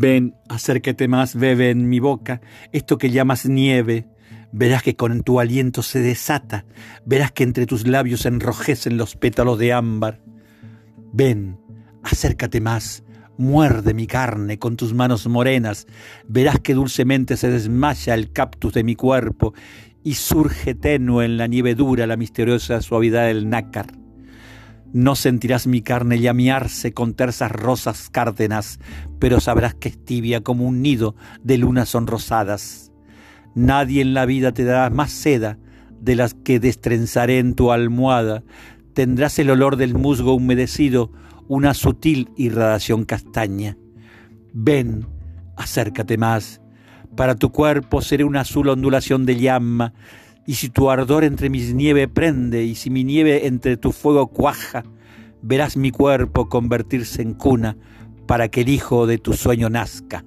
Ven, acércate más, bebe en mi boca esto que llamas nieve. Verás que con tu aliento se desata, verás que entre tus labios enrojecen los pétalos de ámbar. Ven, acércate más, muerde mi carne con tus manos morenas, verás que dulcemente se desmaya el cactus de mi cuerpo y surge tenue en la nieve dura la misteriosa suavidad del nácar. No sentirás mi carne llamearse con tersas rosas cárdenas, pero sabrás que es tibia como un nido de lunas sonrosadas. Nadie en la vida te dará más seda de las que destrenzaré en tu almohada. Tendrás el olor del musgo humedecido, una sutil irradiación castaña. Ven, acércate más. Para tu cuerpo seré una azul ondulación de llama, y si tu ardor entre mis nieve prende, y si mi nieve entre tu fuego cuaja, verás mi cuerpo convertirse en cuna para que el hijo de tu sueño nazca.